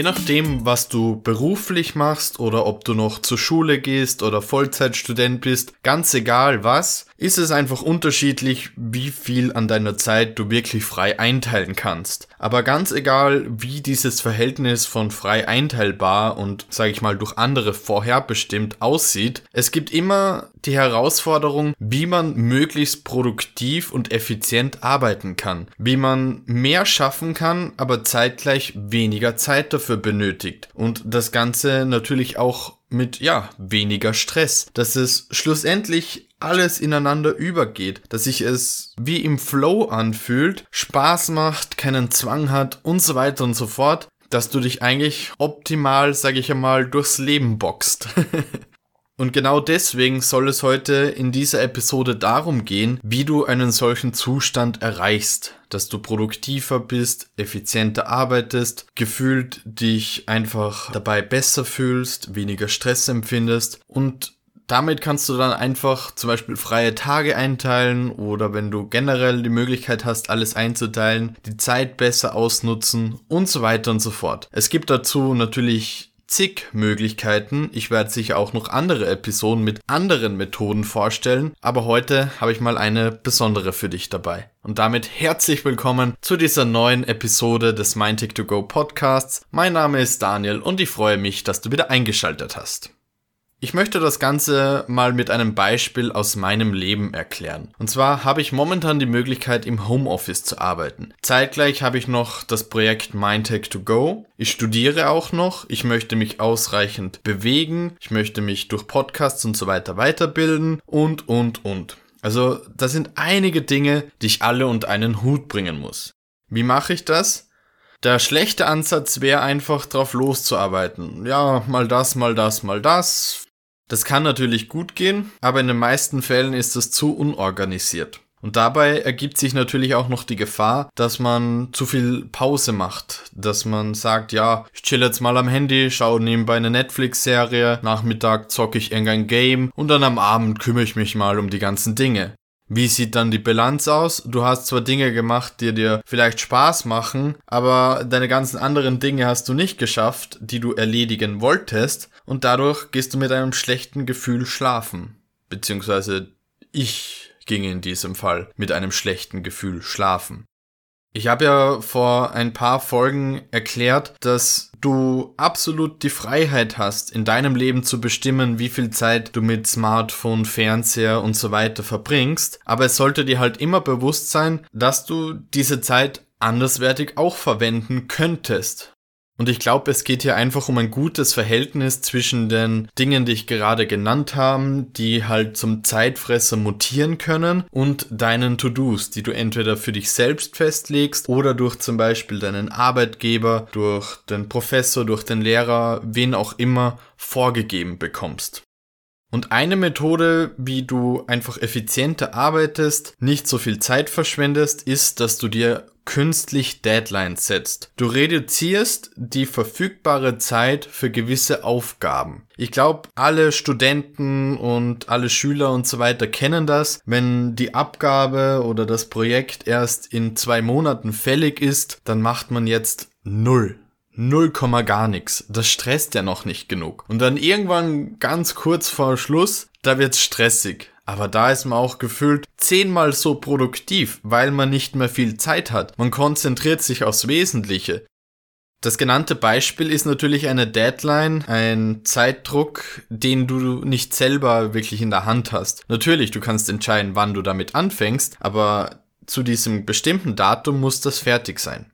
Je nachdem, was du beruflich machst oder ob du noch zur Schule gehst oder Vollzeitstudent bist, ganz egal was, ist es einfach unterschiedlich, wie viel an deiner Zeit du wirklich frei einteilen kannst. Aber ganz egal, wie dieses Verhältnis von frei einteilbar und, sage ich mal, durch andere vorherbestimmt aussieht, es gibt immer die Herausforderung, wie man möglichst produktiv und effizient arbeiten kann, wie man mehr schaffen kann, aber zeitgleich weniger Zeit dafür benötigt. Und das Ganze natürlich auch mit, ja, weniger Stress, dass es schlussendlich alles ineinander übergeht, dass sich es wie im Flow anfühlt, Spaß macht, keinen Zwang hat und so weiter und so fort, dass du dich eigentlich optimal, sage ich einmal, durchs Leben boxt. und genau deswegen soll es heute in dieser Episode darum gehen, wie du einen solchen Zustand erreichst, dass du produktiver bist, effizienter arbeitest, gefühlt dich einfach dabei besser fühlst, weniger Stress empfindest und damit kannst du dann einfach zum Beispiel freie Tage einteilen oder wenn du generell die Möglichkeit hast, alles einzuteilen, die Zeit besser ausnutzen und so weiter und so fort. Es gibt dazu natürlich zig Möglichkeiten. Ich werde sicher auch noch andere Episoden mit anderen Methoden vorstellen, aber heute habe ich mal eine besondere für dich dabei. Und damit herzlich willkommen zu dieser neuen Episode des Mindtech 2 Go Podcasts. Mein Name ist Daniel und ich freue mich, dass du wieder eingeschaltet hast. Ich möchte das Ganze mal mit einem Beispiel aus meinem Leben erklären. Und zwar habe ich momentan die Möglichkeit, im Homeoffice zu arbeiten. Zeitgleich habe ich noch das Projekt Mindtech to Go. Ich studiere auch noch. Ich möchte mich ausreichend bewegen. Ich möchte mich durch Podcasts und so weiter weiterbilden und, und, und. Also, das sind einige Dinge, die ich alle unter einen Hut bringen muss. Wie mache ich das? Der schlechte Ansatz wäre einfach drauf loszuarbeiten. Ja, mal das, mal das, mal das. Das kann natürlich gut gehen, aber in den meisten Fällen ist es zu unorganisiert. Und dabei ergibt sich natürlich auch noch die Gefahr, dass man zu viel Pause macht. Dass man sagt, ja, ich chill jetzt mal am Handy, schaue nebenbei eine Netflix-Serie, Nachmittag zocke ich irgendein Game und dann am Abend kümmere ich mich mal um die ganzen Dinge. Wie sieht dann die Bilanz aus? Du hast zwar Dinge gemacht, die dir vielleicht Spaß machen, aber deine ganzen anderen Dinge hast du nicht geschafft, die du erledigen wolltest, und dadurch gehst du mit einem schlechten Gefühl schlafen. Beziehungsweise ich ging in diesem Fall mit einem schlechten Gefühl schlafen. Ich habe ja vor ein paar Folgen erklärt, dass du absolut die Freiheit hast, in deinem Leben zu bestimmen, wie viel Zeit du mit Smartphone, Fernseher und so weiter verbringst. Aber es sollte dir halt immer bewusst sein, dass du diese Zeit anderswertig auch verwenden könntest. Und ich glaube, es geht hier einfach um ein gutes Verhältnis zwischen den Dingen, die ich gerade genannt habe, die halt zum Zeitfresser mutieren können, und deinen To-Dos, die du entweder für dich selbst festlegst oder durch zum Beispiel deinen Arbeitgeber, durch den Professor, durch den Lehrer, wen auch immer vorgegeben bekommst. Und eine Methode, wie du einfach effizienter arbeitest, nicht so viel Zeit verschwendest, ist, dass du dir künstlich Deadlines setzt. Du reduzierst die verfügbare Zeit für gewisse Aufgaben. Ich glaube, alle Studenten und alle Schüler und so weiter kennen das. Wenn die Abgabe oder das Projekt erst in zwei Monaten fällig ist, dann macht man jetzt null null Komma gar nichts. Das stresst ja noch nicht genug. Und dann irgendwann ganz kurz vor Schluss, da wird's stressig. Aber da ist man auch gefühlt zehnmal so produktiv, weil man nicht mehr viel Zeit hat. Man konzentriert sich aufs Wesentliche. Das genannte Beispiel ist natürlich eine Deadline, ein Zeitdruck, den du nicht selber wirklich in der Hand hast. Natürlich, du kannst entscheiden, wann du damit anfängst, aber zu diesem bestimmten Datum muss das fertig sein.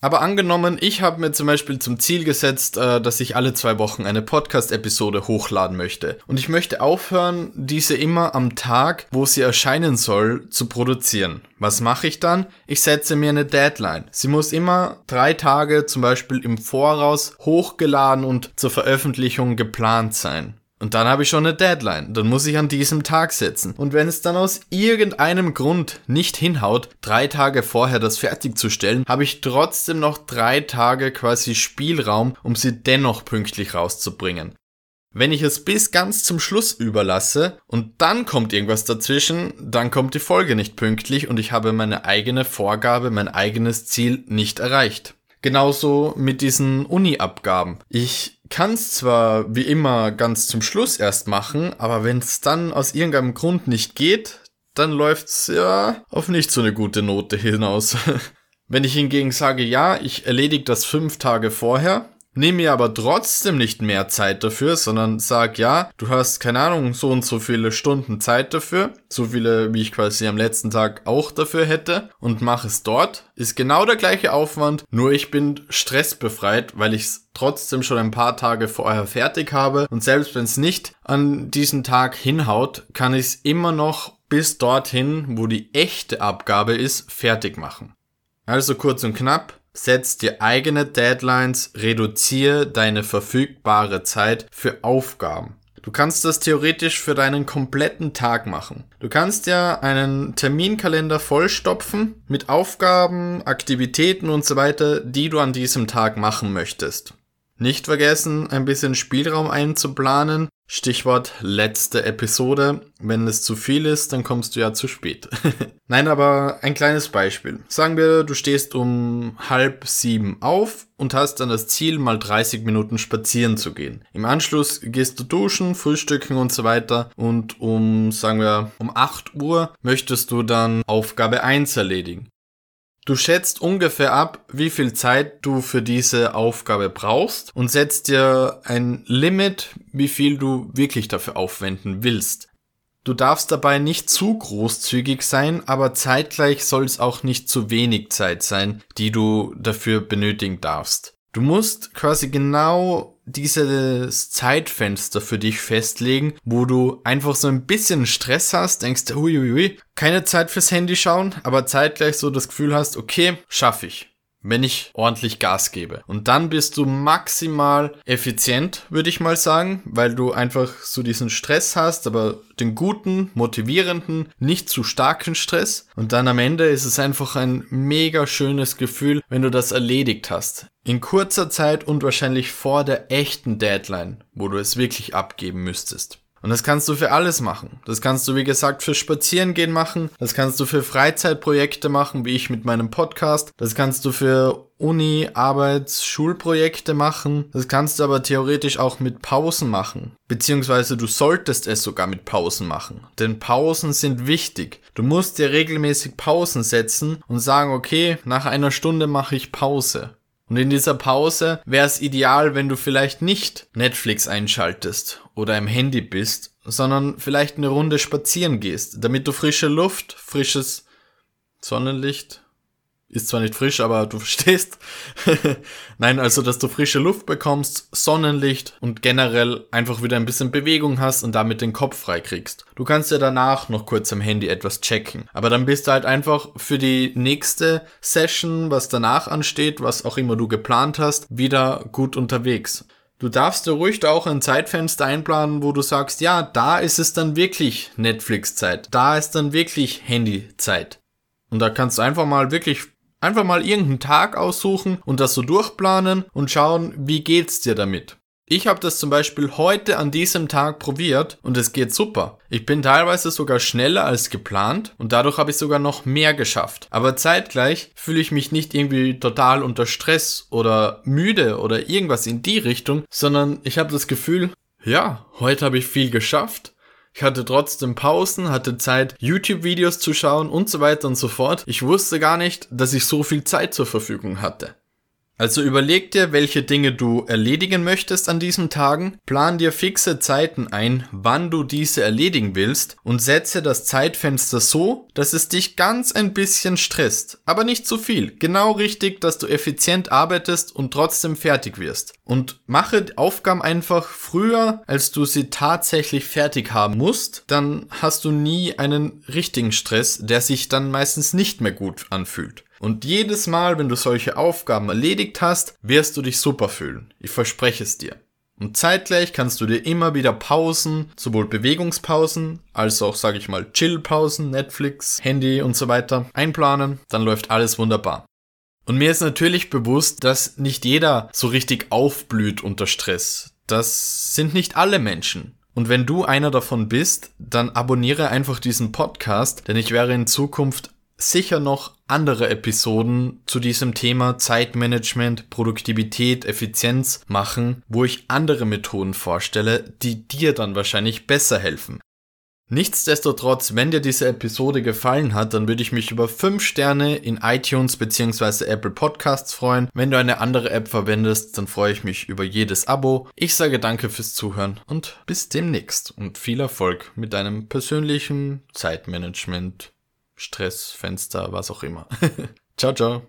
Aber angenommen, ich habe mir zum Beispiel zum Ziel gesetzt, äh, dass ich alle zwei Wochen eine Podcast-Episode hochladen möchte. Und ich möchte aufhören, diese immer am Tag, wo sie erscheinen soll, zu produzieren. Was mache ich dann? Ich setze mir eine Deadline. Sie muss immer drei Tage zum Beispiel im Voraus hochgeladen und zur Veröffentlichung geplant sein. Und dann habe ich schon eine Deadline. Dann muss ich an diesem Tag setzen. Und wenn es dann aus irgendeinem Grund nicht hinhaut, drei Tage vorher das fertigzustellen, habe ich trotzdem noch drei Tage quasi Spielraum, um sie dennoch pünktlich rauszubringen. Wenn ich es bis ganz zum Schluss überlasse und dann kommt irgendwas dazwischen, dann kommt die Folge nicht pünktlich und ich habe meine eigene Vorgabe, mein eigenes Ziel nicht erreicht. Genauso mit diesen Uni-Abgaben. Ich kann es zwar wie immer ganz zum Schluss erst machen, aber wenn es dann aus irgendeinem Grund nicht geht, dann läuft's ja auf nicht so eine gute Note hinaus. wenn ich hingegen sage, ja, ich erledige das fünf Tage vorher, Nimm mir aber trotzdem nicht mehr Zeit dafür, sondern sag ja, du hast keine Ahnung, so und so viele Stunden Zeit dafür, so viele, wie ich quasi am letzten Tag auch dafür hätte und mach es dort. Ist genau der gleiche Aufwand, nur ich bin stressbefreit, weil ich es trotzdem schon ein paar Tage vorher fertig habe und selbst wenn es nicht an diesen Tag hinhaut, kann ich es immer noch bis dorthin, wo die echte Abgabe ist, fertig machen. Also kurz und knapp, Setz dir eigene Deadlines, reduziere deine verfügbare Zeit für Aufgaben. Du kannst das theoretisch für deinen kompletten Tag machen. Du kannst ja einen Terminkalender vollstopfen mit Aufgaben, Aktivitäten und so weiter, die du an diesem Tag machen möchtest. Nicht vergessen, ein bisschen Spielraum einzuplanen. Stichwort letzte Episode. Wenn es zu viel ist, dann kommst du ja zu spät. Nein, aber ein kleines Beispiel. Sagen wir, du stehst um halb sieben auf und hast dann das Ziel, mal 30 Minuten spazieren zu gehen. Im Anschluss gehst du duschen, frühstücken und so weiter und um, sagen wir, um 8 Uhr möchtest du dann Aufgabe 1 erledigen. Du schätzt ungefähr ab, wie viel Zeit du für diese Aufgabe brauchst und setzt dir ein Limit, wie viel du wirklich dafür aufwenden willst. Du darfst dabei nicht zu großzügig sein, aber zeitgleich soll es auch nicht zu wenig Zeit sein, die du dafür benötigen darfst. Du musst quasi genau dieses Zeitfenster für dich festlegen, wo du einfach so ein bisschen Stress hast, denkst, huiuiui, keine Zeit fürs Handy schauen, aber zeitgleich so das Gefühl hast, okay, schaffe ich wenn ich ordentlich Gas gebe. Und dann bist du maximal effizient, würde ich mal sagen, weil du einfach so diesen Stress hast, aber den guten, motivierenden, nicht zu starken Stress. Und dann am Ende ist es einfach ein mega schönes Gefühl, wenn du das erledigt hast. In kurzer Zeit und wahrscheinlich vor der echten Deadline, wo du es wirklich abgeben müsstest. Und das kannst du für alles machen. Das kannst du, wie gesagt, für Spazierengehen machen. Das kannst du für Freizeitprojekte machen, wie ich mit meinem Podcast. Das kannst du für Uni, Arbeits, Schulprojekte machen. Das kannst du aber theoretisch auch mit Pausen machen. Beziehungsweise du solltest es sogar mit Pausen machen. Denn Pausen sind wichtig. Du musst dir regelmäßig Pausen setzen und sagen, okay, nach einer Stunde mache ich Pause. Und in dieser Pause wäre es ideal, wenn du vielleicht nicht Netflix einschaltest oder im Handy bist, sondern vielleicht eine Runde spazieren gehst, damit du frische Luft, frisches Sonnenlicht, ist zwar nicht frisch, aber du verstehst. Nein, also, dass du frische Luft bekommst, Sonnenlicht und generell einfach wieder ein bisschen Bewegung hast und damit den Kopf frei kriegst. Du kannst ja danach noch kurz am Handy etwas checken. Aber dann bist du halt einfach für die nächste Session, was danach ansteht, was auch immer du geplant hast, wieder gut unterwegs. Du darfst dir ruhig auch ein Zeitfenster einplanen, wo du sagst, ja, da ist es dann wirklich Netflix-Zeit. Da ist dann wirklich Handy-Zeit. Und da kannst du einfach mal wirklich Einfach mal irgendeinen Tag aussuchen und das so durchplanen und schauen, wie geht's dir damit. Ich habe das zum Beispiel heute an diesem Tag probiert und es geht super. Ich bin teilweise sogar schneller als geplant und dadurch habe ich sogar noch mehr geschafft. Aber zeitgleich fühle ich mich nicht irgendwie total unter Stress oder müde oder irgendwas in die Richtung, sondern ich habe das Gefühl, ja, heute habe ich viel geschafft ich hatte trotzdem Pausen, hatte Zeit, YouTube-Videos zu schauen und so weiter und so fort. Ich wusste gar nicht, dass ich so viel Zeit zur Verfügung hatte. Also überleg dir, welche Dinge du erledigen möchtest an diesen Tagen, plan dir fixe Zeiten ein, wann du diese erledigen willst und setze das Zeitfenster so, dass es dich ganz ein bisschen stresst, aber nicht zu viel. Genau richtig, dass du effizient arbeitest und trotzdem fertig wirst. Und mache Aufgaben einfach früher, als du sie tatsächlich fertig haben musst, dann hast du nie einen richtigen Stress, der sich dann meistens nicht mehr gut anfühlt. Und jedes Mal, wenn du solche Aufgaben erledigt hast, wirst du dich super fühlen. Ich verspreche es dir. Und zeitgleich kannst du dir immer wieder Pausen, sowohl Bewegungspausen als auch, sage ich mal, Chillpausen, Netflix, Handy und so weiter einplanen. Dann läuft alles wunderbar. Und mir ist natürlich bewusst, dass nicht jeder so richtig aufblüht unter Stress. Das sind nicht alle Menschen. Und wenn du einer davon bist, dann abonniere einfach diesen Podcast, denn ich werde in Zukunft sicher noch andere Episoden zu diesem Thema Zeitmanagement, Produktivität, Effizienz machen, wo ich andere Methoden vorstelle, die dir dann wahrscheinlich besser helfen. Nichtsdestotrotz, wenn dir diese Episode gefallen hat, dann würde ich mich über 5 Sterne in iTunes bzw. Apple Podcasts freuen. Wenn du eine andere App verwendest, dann freue ich mich über jedes Abo. Ich sage danke fürs Zuhören und bis demnächst und viel Erfolg mit deinem persönlichen Zeitmanagement, Stressfenster, was auch immer. ciao, ciao.